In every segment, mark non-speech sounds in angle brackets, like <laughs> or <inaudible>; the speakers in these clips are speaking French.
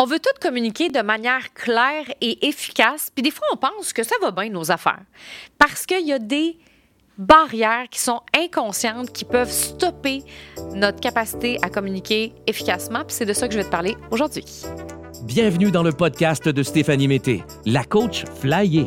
On veut tout communiquer de manière claire et efficace, puis des fois, on pense que ça va bien, nos affaires. Parce qu'il y a des barrières qui sont inconscientes, qui peuvent stopper notre capacité à communiquer efficacement, puis c'est de ça que je vais te parler aujourd'hui. Bienvenue dans le podcast de Stéphanie Mété, la coach flyée.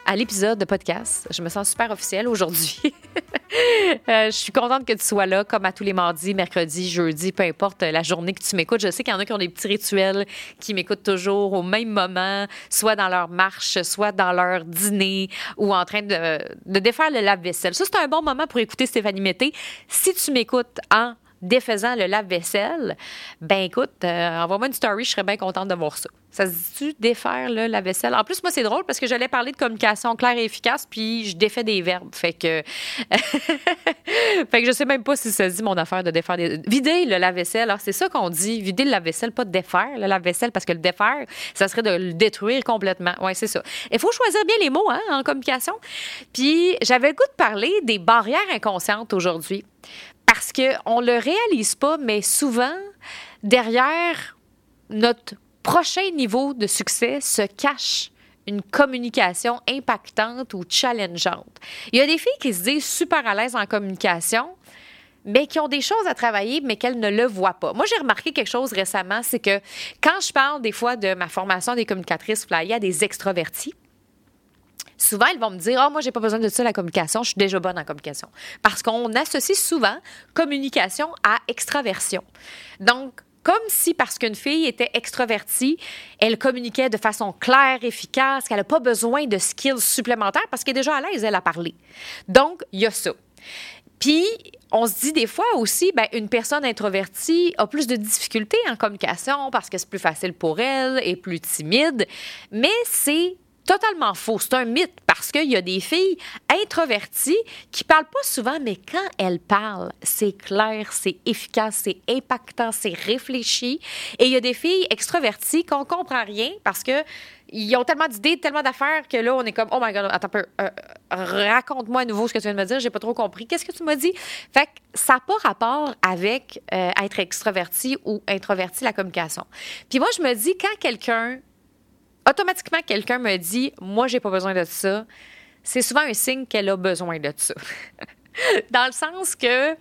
à l'épisode de podcast. Je me sens super officielle aujourd'hui. <laughs> Euh, je suis contente que tu sois là, comme à tous les mardis, mercredis, jeudis, peu importe la journée que tu m'écoutes. Je sais qu'il y en a qui ont des petits rituels, qui m'écoutent toujours au même moment, soit dans leur marche, soit dans leur dîner ou en train de, de défaire le lave-vaisselle. Ça, c'est un bon moment pour écouter Stéphanie Mété. Si tu m'écoutes en défaisant le lave-vaisselle, ben écoute, euh, envoie-moi une story, je serais bien contente de voir ça. Ça se dit-tu défaire le lave-vaisselle? En plus, moi, c'est drôle parce que j'allais parler de communication claire et efficace, puis je défais des verbes. Fait que. <laughs> fait que je sais même pas si ça se dit mon affaire de défaire des. Vider le lave-vaisselle. Alors, c'est ça qu'on dit. Vider le lave-vaisselle, pas de défaire le lave-vaisselle, parce que le défaire, ça serait de le détruire complètement. Oui, c'est ça. Il faut choisir bien les mots hein, en communication. Puis, j'avais le goût de parler des barrières inconscientes aujourd'hui parce qu'on ne le réalise pas, mais souvent, derrière notre prochain niveau de succès se cache une communication impactante ou challengeante. Il y a des filles qui se disent super à l'aise en communication, mais qui ont des choses à travailler, mais qu'elles ne le voient pas. Moi, j'ai remarqué quelque chose récemment, c'est que quand je parle des fois de ma formation des communicatrices flyées à des extrovertis, souvent, ils vont me dire, oh, moi, j'ai pas besoin de ça, la communication, je suis déjà bonne en communication. Parce qu'on associe souvent communication à extraversion. Donc, comme si parce qu'une fille était extravertie, elle communiquait de façon claire, efficace, qu'elle n'a pas besoin de skills supplémentaires parce qu'elle est déjà à l'aise, elle, a parlé. Donc, il y a ça. Puis, on se dit des fois aussi, ben, une personne introvertie a plus de difficultés en communication parce que c'est plus facile pour elle, et plus timide, mais c'est totalement faux. C'est un mythe parce qu'il y a des filles introverties qui parlent pas souvent, mais quand elles parlent, c'est clair, c'est efficace, c'est impactant, c'est réfléchi. Et il y a des filles extroverties qu'on comprend rien parce que ils ont tellement d'idées, tellement d'affaires que là, on est comme, oh my God, attends euh, raconte-moi à nouveau ce que tu viens de me dire, j'ai pas trop compris. Qu'est-ce que tu m'as dit? Fait que ça n'a pas rapport avec euh, être extroverti ou introverti, la communication. Puis moi, je me dis, quand quelqu'un automatiquement, quelqu'un me dit Moi, j'ai pas besoin de ça, c'est souvent un signe qu'elle a besoin de ça. <laughs> Dans le sens que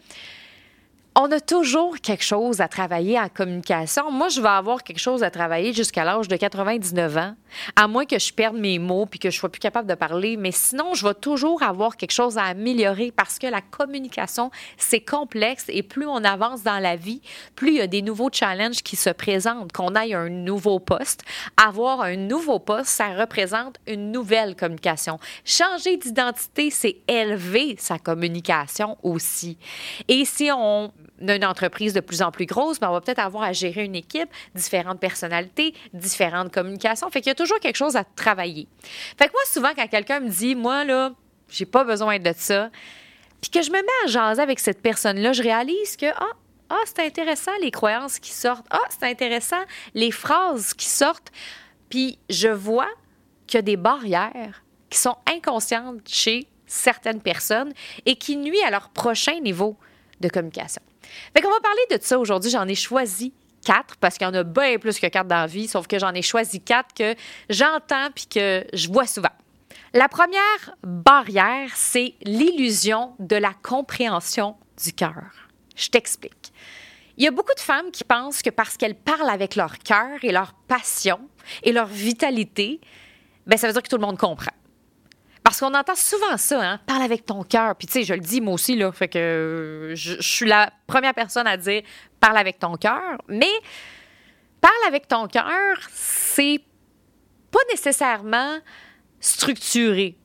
on a toujours quelque chose à travailler en communication. Moi, je vais avoir quelque chose à travailler jusqu'à l'âge de 99 ans, à moins que je perde mes mots puis que je sois plus capable de parler. Mais sinon, je vais toujours avoir quelque chose à améliorer parce que la communication, c'est complexe et plus on avance dans la vie, plus il y a des nouveaux challenges qui se présentent. Qu'on aille un nouveau poste, avoir un nouveau poste, ça représente une nouvelle communication. Changer d'identité, c'est élever sa communication aussi. Et si on une entreprise de plus en plus grosse, mais on va peut-être avoir à gérer une équipe, différentes personnalités, différentes communications. Fait qu'il y a toujours quelque chose à travailler. Fait que moi, souvent, quand quelqu'un me dit, moi, là, j'ai pas besoin de ça, puis que je me mets à jaser avec cette personne-là, je réalise que, ah, ah, c'est intéressant les croyances qui sortent. Ah, c'est intéressant les phrases qui sortent. Puis je vois qu'il y a des barrières qui sont inconscientes chez certaines personnes et qui nuisent à leur prochain niveau de communication. Fait qu'on va parler de ça aujourd'hui. J'en ai choisi quatre parce qu'il y en a bien plus que quatre dans la vie, sauf que j'en ai choisi quatre que j'entends puis que je vois souvent. La première barrière, c'est l'illusion de la compréhension du cœur. Je t'explique. Il y a beaucoup de femmes qui pensent que parce qu'elles parlent avec leur cœur et leur passion et leur vitalité, ben ça veut dire que tout le monde comprend. Parce qu'on entend souvent ça, hein? Parle avec ton cœur. Puis, tu sais, je le dis moi aussi, là. Fait que je, suis la première personne à dire parle avec ton cœur. Mais parle avec ton cœur, c'est pas nécessairement structuré.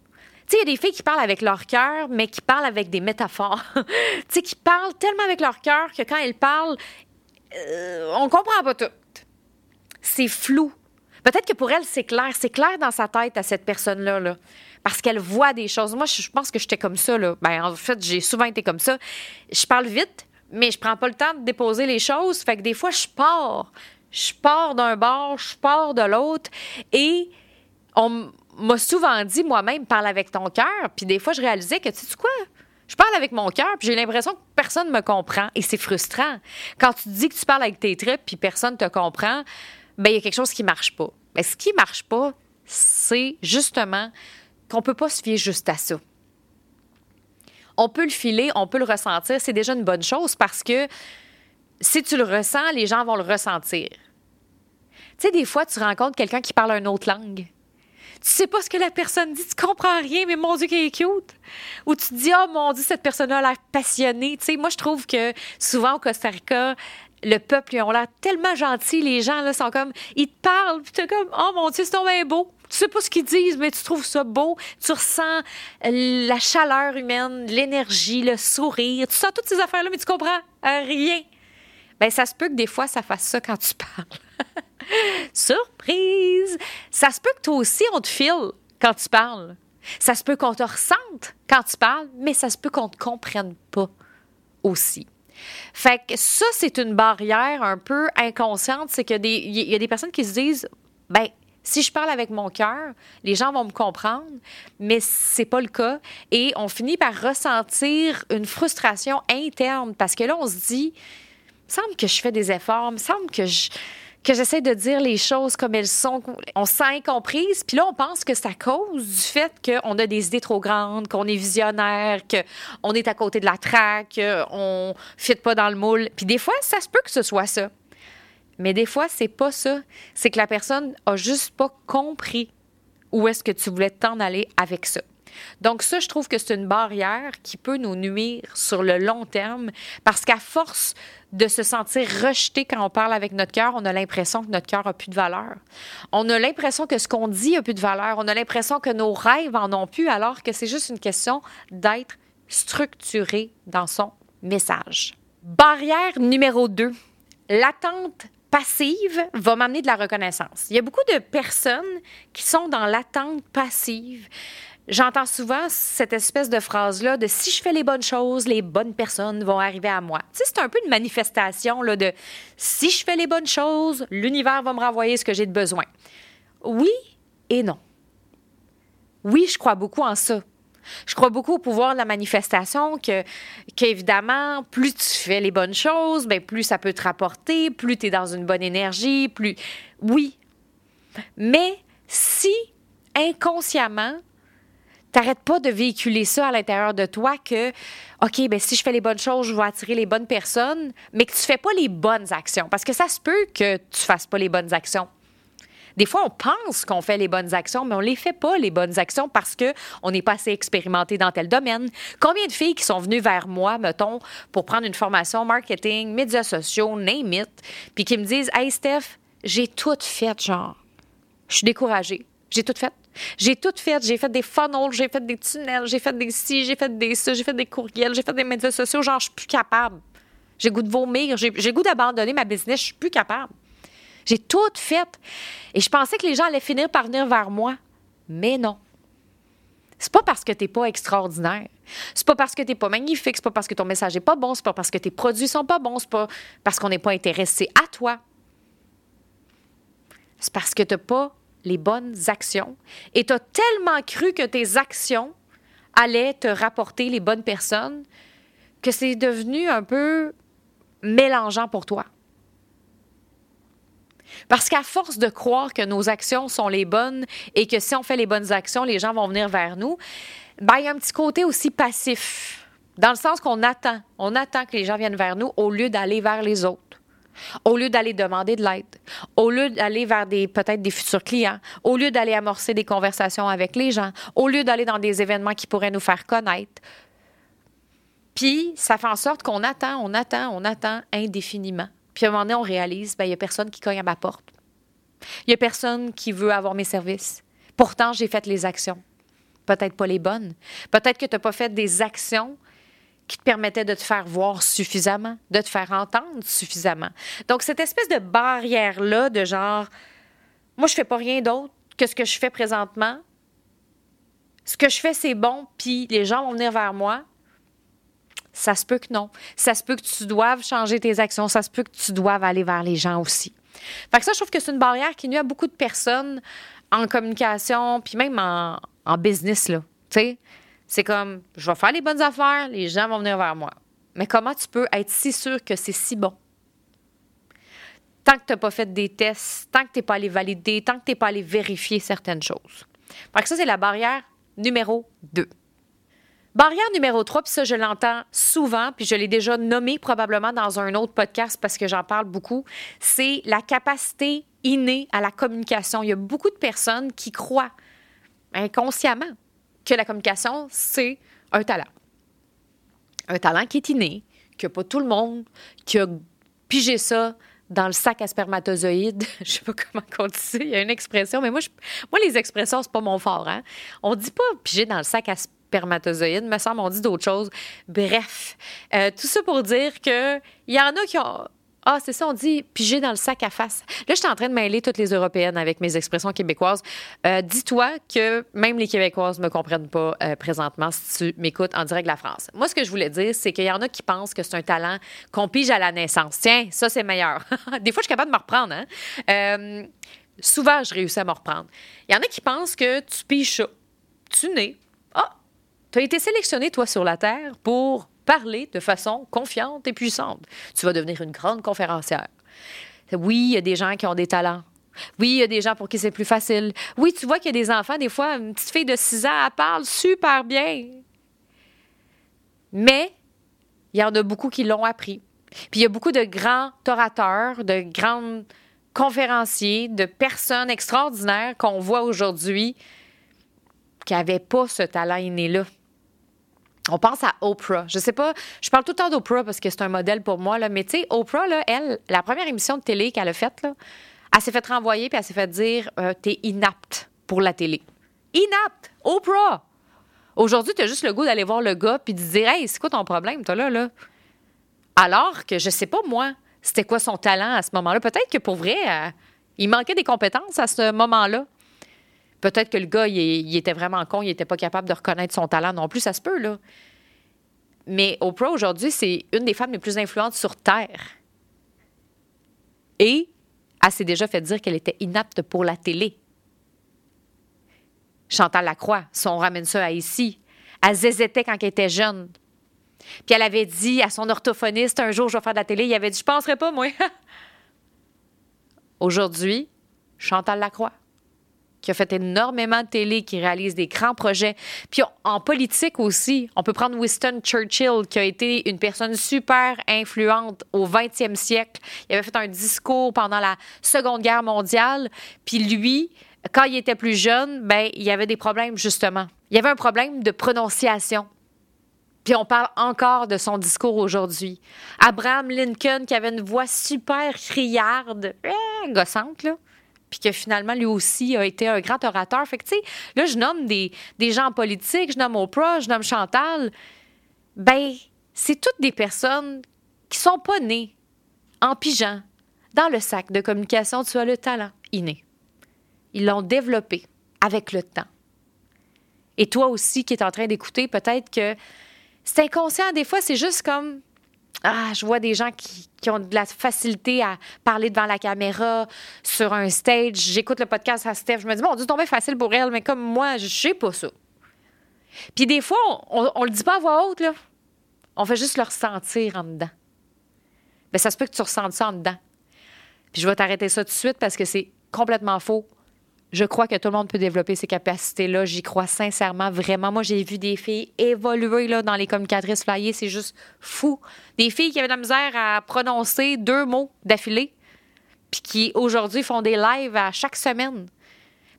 Tu sais, il y a des filles qui parlent avec leur cœur, mais qui parlent avec des métaphores. <laughs> tu sais, qui parlent tellement avec leur cœur que quand elles parlent, euh, on comprend pas tout. C'est flou. Peut-être que pour elle, c'est clair. C'est clair dans sa tête à cette personne-là. Là. Parce qu'elle voit des choses. Moi, je pense que j'étais comme ça. Là. Ben, en fait, j'ai souvent été comme ça. Je parle vite, mais je prends pas le temps de déposer les choses. Fait que des fois, je pars. Je pars d'un bord, je pars de l'autre. Et on m'a souvent dit moi-même, parle avec ton cœur. Puis des fois, je réalisais que, tu sais quoi? Je parle avec mon cœur, puis j'ai l'impression que personne ne me comprend. Et c'est frustrant. Quand tu dis que tu parles avec tes tripes, puis personne ne te comprend, ben il y a quelque chose qui marche pas. Mais ce qui marche pas, c'est justement qu'on peut pas se fier juste à ça. On peut le filer, on peut le ressentir, c'est déjà une bonne chose parce que si tu le ressens, les gens vont le ressentir. Tu sais, des fois, tu rencontres quelqu'un qui parle une autre langue. Tu sais pas ce que la personne dit, tu comprends rien, mais mon Dieu, qu'elle est cute. Ou tu te dis, oh mon Dieu, cette personne-là a l'air passionnée. Tu moi, je trouve que souvent au Costa Rica, le peuple, ils ont l'air tellement gentils. Les gens, là, sont comme, ils te parlent, puis es comme, oh mon Dieu, c'est bien beau. Tu sais pas ce qu'ils disent, mais tu trouves ça beau. Tu ressens la chaleur humaine, l'énergie, le sourire. Tu sens toutes ces affaires-là, mais tu comprends rien. Ben, ça se peut que des fois, ça fasse ça quand tu <laughs> parles. Surprise! Ça se peut que toi aussi, on te file quand tu parles. Ça se peut qu'on te ressente quand tu parles, mais ça se peut qu'on ne te comprenne pas aussi. Fait que ça, c'est une barrière un peu inconsciente. C'est qu'il y, y a des personnes qui se disent, ben, si je parle avec mon cœur, les gens vont me comprendre, mais c'est pas le cas. Et on finit par ressentir une frustration interne parce que là, on se dit, il me semble que je fais des efforts, il semble que je que j'essaie de dire les choses comme elles sont. On se sent incomprise. Puis là, on pense que c'est cause du fait qu'on a des idées trop grandes, qu'on est visionnaire, qu'on est à côté de la traque, ne fit pas dans le moule. Puis des fois, ça se peut que ce soit ça. Mais des fois, c'est pas ça. C'est que la personne a juste pas compris où est-ce que tu voulais t'en aller avec ça. Donc ça, je trouve que c'est une barrière qui peut nous nuire sur le long terme parce qu'à force de se sentir rejeté quand on parle avec notre cœur, on a l'impression que notre cœur a plus de valeur. On a l'impression que ce qu'on dit a plus de valeur. On a l'impression que nos rêves en ont plus alors que c'est juste une question d'être structuré dans son message. Barrière numéro 2. L'attente passive va m'amener de la reconnaissance. Il y a beaucoup de personnes qui sont dans l'attente passive. J'entends souvent cette espèce de phrase-là de si je fais les bonnes choses, les bonnes personnes vont arriver à moi. C'est un peu une manifestation là, de si je fais les bonnes choses, l'univers va me renvoyer ce que j'ai de besoin. Oui et non. Oui, je crois beaucoup en ça. Je crois beaucoup au pouvoir de la manifestation, que, qu'évidemment, plus tu fais les bonnes choses, bien, plus ça peut te rapporter, plus tu es dans une bonne énergie, plus. Oui. Mais si inconsciemment, T'arrêtes pas de véhiculer ça à l'intérieur de toi que, OK, ben si je fais les bonnes choses, je vais attirer les bonnes personnes, mais que tu fais pas les bonnes actions. Parce que ça se peut que tu fasses pas les bonnes actions. Des fois, on pense qu'on fait les bonnes actions, mais on les fait pas, les bonnes actions, parce qu'on n'est pas assez expérimenté dans tel domaine. Combien de filles qui sont venues vers moi, mettons, pour prendre une formation marketing, médias sociaux, name it, puis qui me disent Hey, Steph, j'ai tout fait, genre. Je suis découragée. J'ai tout fait. J'ai tout fait. J'ai fait des funnels, j'ai fait des tunnels, j'ai fait des ci, j'ai fait des ça, j'ai fait des courriels, j'ai fait des médias sociaux. Genre, je suis plus capable. J'ai goût de vomir, j'ai goût d'abandonner ma business, je suis plus capable. J'ai tout fait. Et je pensais que les gens allaient finir par venir vers moi. Mais non. C'est pas parce que t'es pas extraordinaire. C'est pas parce que t'es pas magnifique. C'est pas parce que ton message est pas bon. C'est pas parce que tes produits sont pas bons. C'est pas parce qu'on n'est pas intéressé à toi. C'est parce que t'as pas les bonnes actions et tu as tellement cru que tes actions allaient te rapporter les bonnes personnes que c'est devenu un peu mélangeant pour toi. Parce qu'à force de croire que nos actions sont les bonnes et que si on fait les bonnes actions, les gens vont venir vers nous, ben, il y a un petit côté aussi passif, dans le sens qu'on attend. On attend que les gens viennent vers nous au lieu d'aller vers les autres au lieu d'aller demander de l'aide, au lieu d'aller vers peut-être des futurs clients, au lieu d'aller amorcer des conversations avec les gens, au lieu d'aller dans des événements qui pourraient nous faire connaître. Puis, ça fait en sorte qu'on attend, on attend, on attend indéfiniment. Puis, à un moment donné, on réalise, ben, il n'y a personne qui cogne à ma porte. Il n'y a personne qui veut avoir mes services. Pourtant, j'ai fait les actions. Peut-être pas les bonnes. Peut-être que tu n'as pas fait des actions qui te permettait de te faire voir suffisamment, de te faire entendre suffisamment. Donc, cette espèce de barrière-là, de genre, moi, je fais pas rien d'autre que ce que je fais présentement, ce que je fais, c'est bon, puis les gens vont venir vers moi, ça se peut que non. Ça se peut que tu doives changer tes actions. Ça se peut que tu doives aller vers les gens aussi. Fait que ça, je trouve que c'est une barrière qui nuit à beaucoup de personnes en communication, puis même en, business, là. Tu sais, c'est comme, je vais faire les bonnes affaires, les gens vont venir vers moi. Mais comment tu peux être si sûr que c'est si bon? Tant que tu n'as pas fait des tests, tant que tu n'es pas allé valider, tant que tu n'es pas allé vérifier certaines choses. Fait que ça, c'est la barrière numéro 2. Barrière numéro 3, puis ça, je l'entends souvent, puis je l'ai déjà nommé probablement dans un autre podcast parce que j'en parle beaucoup, c'est la capacité innée à la communication. Il y a beaucoup de personnes qui croient inconsciemment que la communication, c'est un talent. Un talent qui est inné, que pas tout le monde qui a pigé ça dans le sac à spermatozoïdes. <laughs> je sais pas comment on dit ça. Il y a une expression, mais moi, moi les expressions, c'est pas mon fort. Hein? On dit pas piger dans le sac à spermatozoïdes. Me semble, on dit d'autres choses. Bref, euh, tout ça pour dire que il y en a qui ont. Ah, c'est ça, on dit piger dans le sac à face. Là, je suis en train de mêler toutes les européennes avec mes expressions québécoises. Euh, dis-toi que même les Québécoises ne me comprennent pas euh, présentement si tu m'écoutes en direct de la France. Moi, ce que je voulais dire, c'est qu'il y en a qui pensent que c'est un talent qu'on pige à la naissance. Tiens, ça, c'est meilleur. <laughs> Des fois, je suis capable de me reprendre. Hein? souvent, je réussis à me reprendre. Il y en a qui pensent que tu piges ça. Tu nais. Ah, tu as été sélectionné, toi, sur la Terre pour parler de façon confiante et puissante. Tu vas devenir une grande conférencière. Oui, il y a des gens qui ont des talents. Oui, il y a des gens pour qui c'est plus facile. Oui, tu vois qu'il y a des enfants, des fois, une petite fille de 6 ans, elle parle super bien. Mais il y en a beaucoup qui l'ont appris. Puis il y a beaucoup de grands orateurs, de grands conférenciers, de personnes extraordinaires qu'on voit aujourd'hui qui n'avaient pas ce talent inné-là. On pense à Oprah. Je sais pas, je parle tout le temps d'Oprah parce que c'est un modèle pour moi, là, mais tu sais, Oprah, elle, la première émission de télé qu'elle a faite, là, elle s'est fait renvoyer puis elle s'est fait dire euh, T'es inapte pour la télé. Inapte! Oprah! Aujourd'hui, tu as juste le goût d'aller voir le gars puis de dire Hey, c'est quoi ton problème, toi, là, là? Alors que je sais pas, moi, c'était quoi son talent à ce moment-là? Peut-être que pour vrai, euh, il manquait des compétences à ce moment-là. Peut-être que le gars, il, était vraiment con, il n'était pas capable de reconnaître son talent non plus, ça se peut, là. Mais Oprah, aujourd'hui, c'est une des femmes les plus influentes sur Terre. Et elle s'est déjà fait dire qu'elle était inapte pour la télé. Chantal Lacroix, si on ramène ça à ici, elle zézétait quand elle était jeune. Puis elle avait dit à son orthophoniste, un jour, je vais faire de la télé, il avait dit, je penserais pas, moi. <laughs> Aujourd'hui, Chantal Lacroix qui a fait énormément de télé, qui réalise des grands projets. Puis en politique aussi, on peut prendre Winston Churchill, qui a été une personne super influente au 20e siècle. Il avait fait un discours pendant la Seconde Guerre mondiale. Puis lui, quand il était plus jeune, ben il y avait des problèmes justement. Il y avait un problème de prononciation. Puis on parle encore de son discours aujourd'hui. Abraham Lincoln, qui avait une voix super criarde, eh, gossante, là puis que finalement, lui aussi a été un grand orateur. Fait que, tu sais, là, je nomme des, des gens politiques, je nomme Oprah, je nomme Chantal. Ben, c'est toutes des personnes qui sont pas nées en pigeant dans le sac de communication. Tu as le talent inné. Ils l'ont développé avec le temps. Et toi aussi qui es en train d'écouter, peut-être que c'est inconscient. Des fois, c'est juste comme ah, je vois des gens qui, ont de la facilité à parler devant la caméra, sur un stage. J'écoute le podcast à Steph, je me dis, bon, c'est tombé facile pour elle, mais comme moi, je sais pas ça. Puis des fois, on, on, le dit pas à voix haute, là. On fait juste le ressentir en dedans. Bien, ça se peut que tu ressentes ça en dedans. Puis je vais t'arrêter ça tout de suite parce que c'est complètement faux. Je crois que tout le monde peut développer ces capacités-là. J'y crois sincèrement, vraiment. Moi, j'ai vu des filles évoluer là, dans les communicatrices flyées. C'est juste fou. Des filles qui avaient de la misère à prononcer deux mots d'affilée, puis qui aujourd'hui font des lives à chaque semaine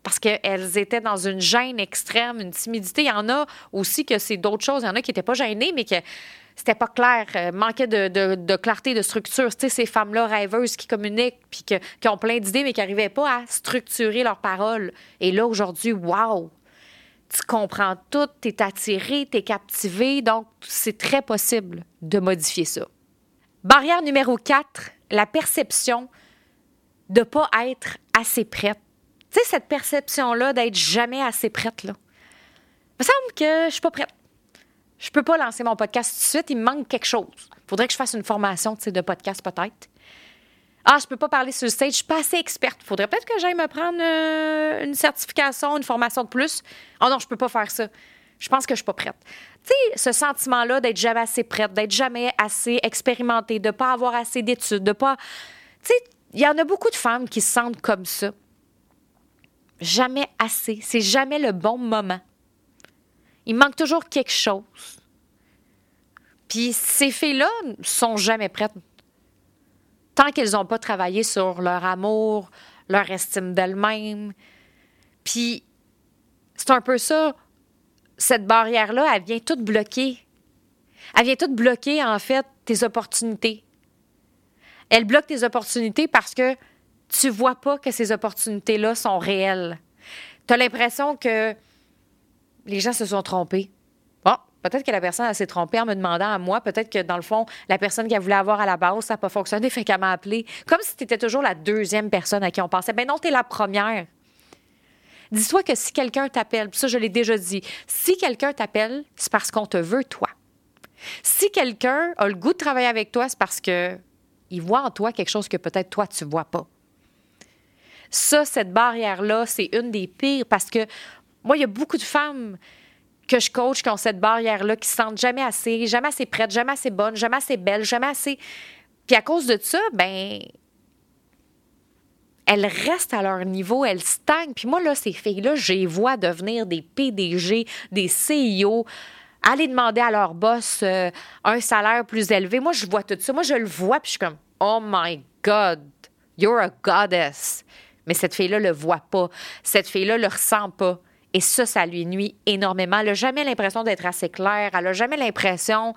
parce qu'elles étaient dans une gêne extrême, une timidité. Il y en a aussi que c'est d'autres choses. Il y en a qui n'étaient pas gênées, mais que c'était pas clair, euh, manquait de, clarté, de structure. Tu sais, ces femmes-là rêveuses qui communiquent, puis qui ont plein d'idées, mais qui n'arrivaient pas à structurer leurs paroles. Et là, aujourd'hui, wow! Tu comprends tout, tu es attiré, tu es captivé, donc c'est très possible de modifier ça. Barrière numéro 4, la perception de ne pas être assez prête. Tu sais, cette perception-là d'être jamais assez prête, là. Il me semble que je suis pas prête. Je peux pas lancer mon podcast tout de suite, il me manque quelque chose. Faudrait que je fasse une formation de podcast peut-être. Ah, je peux pas parler sur le stage, je suis pas assez experte. Faudrait peut-être que j'aille me prendre euh, une certification, une formation de plus. Oh non, je peux pas faire ça. Je pense que je suis pas prête. Tu sais, ce sentiment-là d'être jamais assez prête, d'être jamais assez expérimentée, de pas avoir assez d'études, de pas. Tu sais, il y en a beaucoup de femmes qui se sentent comme ça. Jamais assez. C'est jamais le bon moment. Il manque toujours quelque chose. Puis ces filles-là sont jamais prêtes. Tant qu'elles n'ont pas travaillé sur leur amour, leur estime d'elles-mêmes. Puis c'est un peu ça cette barrière-là, elle vient toute bloquer. Elle vient toute bloquer, en fait, tes opportunités. Elle bloque tes opportunités parce que tu vois pas que ces opportunités-là sont réelles. Tu as l'impression que les gens se sont trompés. Bon, peut-être que la personne s'est trompée en me demandant à moi. Peut-être que, dans le fond, la personne qu'elle voulait avoir à la base, ça n'a pas fonctionné, <laughs> fait qu'elle m'a appelé. Comme si tu étais toujours la deuxième personne à qui on pensait. Ben non, tu es la première. Dis-toi que si quelqu'un t'appelle, ça je l'ai déjà dit, si quelqu'un t'appelle, c'est parce qu'on te veut toi. Si quelqu'un a le goût de travailler avec toi, c'est parce que il voit en toi quelque chose que peut-être toi tu vois pas. Ça, cette barrière-là, c'est une des pires parce que moi, il y a beaucoup de femmes que je coach qui ont cette barrière-là, qui se sentent jamais assez, jamais assez prêtes, jamais assez bonnes, jamais assez belles, jamais assez. Puis à cause de ça, ben elles restent à leur niveau, elles stagnent. Puis moi, là, ces filles-là, je les vois devenir des PDG, des CIO, aller demander à leur boss euh, un salaire plus élevé. Moi, je vois tout ça. Moi, je le vois, puis je suis comme, oh my God, you're a goddess. Mais cette fille-là le voit pas. Cette fille-là le ressent pas. Et ça, ça lui nuit énormément. Elle n'a jamais l'impression d'être assez claire. Elle n'a jamais l'impression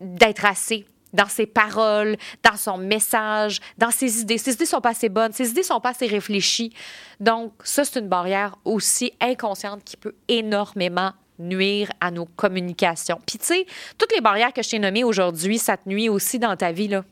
d'être assez dans ses paroles, dans son message, dans ses idées. Ses idées sont pas assez bonnes, ses idées sont pas assez réfléchies. Donc, ça, c'est une barrière aussi inconsciente qui peut énormément nuire à nos communications. Puis, tu sais, toutes les barrières que je t'ai nommées aujourd'hui, ça te nuit aussi dans ta vie, là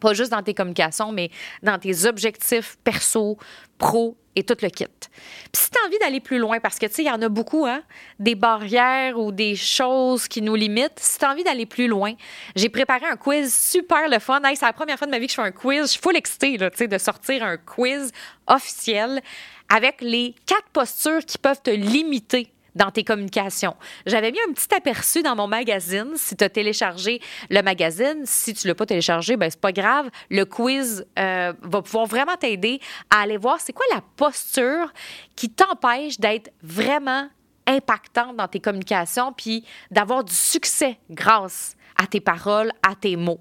pas juste dans tes communications, mais dans tes objectifs perso, pro et tout le kit. Puis si tu as envie d'aller plus loin, parce que tu sais, il y en a beaucoup, hein, des barrières ou des choses qui nous limitent, si tu as envie d'aller plus loin, j'ai préparé un quiz super le fun. c'est la première fois de ma vie que je fais un quiz. Je suis full excitée là, de sortir un quiz officiel avec les quatre postures qui peuvent te limiter dans tes communications. J'avais mis un petit aperçu dans mon magazine. Si tu as téléchargé le magazine, si tu ne l'as pas téléchargé, ben c'est pas grave. Le quiz euh, va pouvoir vraiment t'aider à aller voir c'est quoi la posture qui t'empêche d'être vraiment impactante dans tes communications puis d'avoir du succès grâce à tes paroles, à tes mots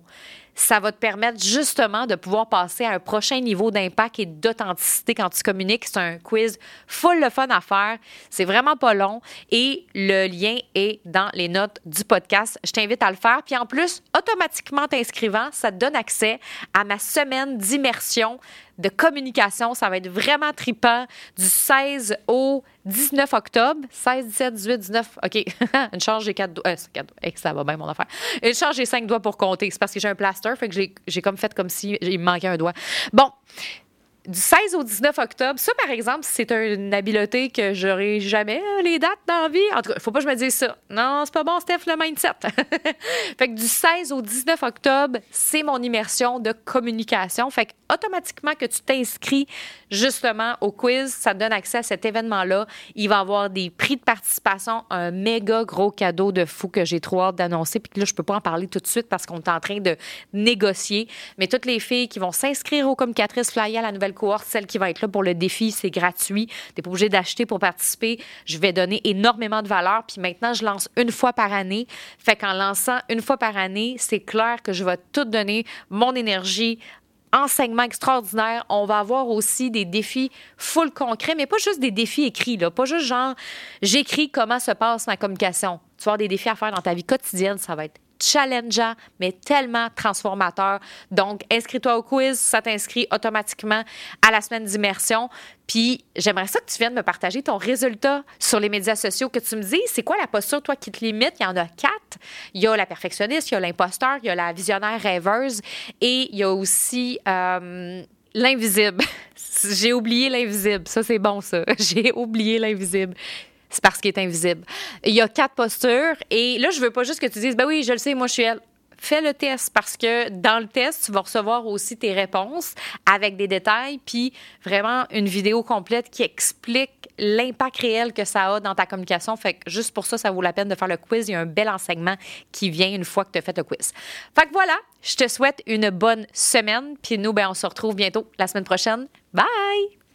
ça va te permettre justement de pouvoir passer à un prochain niveau d'impact et d'authenticité quand tu communiques. C'est un quiz full le fun à faire. C'est vraiment pas long et le lien est dans les notes du podcast. Je t'invite à le faire. Puis en plus, automatiquement t'inscrivant, ça te donne accès à ma semaine d'immersion de communication. Ça va être vraiment tripant du 16 au 19 octobre. 16, 17, 18, 19. OK. <laughs> Une charge, j'ai 4 doigts. Euh, ça va bien, mon affaire. Une charge, j'ai 5 doigts pour compter. C'est parce que j'ai un plaster, fait que j'ai comme fait comme si il me manquait un doigt. Bon du 16 au 19 octobre. Ça, par exemple, c'est une habileté que j'aurai jamais euh, les dates dans la vie. En tout cas, faut pas que je me dise ça. Non, c'est pas bon, Steph, le mindset. <laughs> fait que du 16 au 19 octobre, c'est mon immersion de communication. Fait que automatiquement que tu t'inscris justement au quiz, ça te donne accès à cet événement-là. Il va y avoir des prix de participation, un méga gros cadeau de fou que j'ai trop hâte d'annoncer. Puis là, je peux pas en parler tout de suite parce qu'on est en train de négocier. Mais toutes les filles qui vont s'inscrire au communicatrice flyer à la nouvelle cohorte, celle qui va être là pour le défi, c'est gratuit. Tu pas obligé d'acheter pour participer. Je vais donner énormément de valeur. Puis maintenant, je lance une fois par année. Fait qu'en lançant une fois par année, c'est clair que je vais tout donner mon énergie enseignement extraordinaire. On va avoir aussi des défis full concrets, mais pas juste des défis écrits, là. pas juste genre j'écris comment se passe ma communication. Tu vas avoir des défis à faire dans ta vie quotidienne, ça va être challengeant, mais tellement transformateur. Donc, inscris-toi au quiz, ça t'inscrit automatiquement à la semaine d'immersion. Puis, j'aimerais ça que tu viennes me partager ton résultat sur les médias sociaux, que tu me dises, c'est quoi la posture, toi, qui te limite? Il y en a quatre. Il y a la perfectionniste, il y a l'imposteur, il y a la visionnaire rêveuse et il y a aussi... Euh, l'invisible. <laughs> J'ai oublié l'invisible. Ça, c'est bon, ça. <laughs> J'ai oublié l'invisible. C'est parce qu'il est invisible. Il y a quatre postures et là, je veux pas juste que tu dises, ben oui, je le sais, moi, je suis elle fais le test parce que dans le test, tu vas recevoir aussi tes réponses avec des détails, puis vraiment une vidéo complète qui explique l'impact réel que ça a dans ta communication. Fait que juste pour ça, ça vaut la peine de faire le quiz. Il y a un bel enseignement qui vient une fois que tu as fait le quiz. Fait que voilà, je te souhaite une bonne semaine, puis nous, ben, on se retrouve bientôt la semaine prochaine. Bye!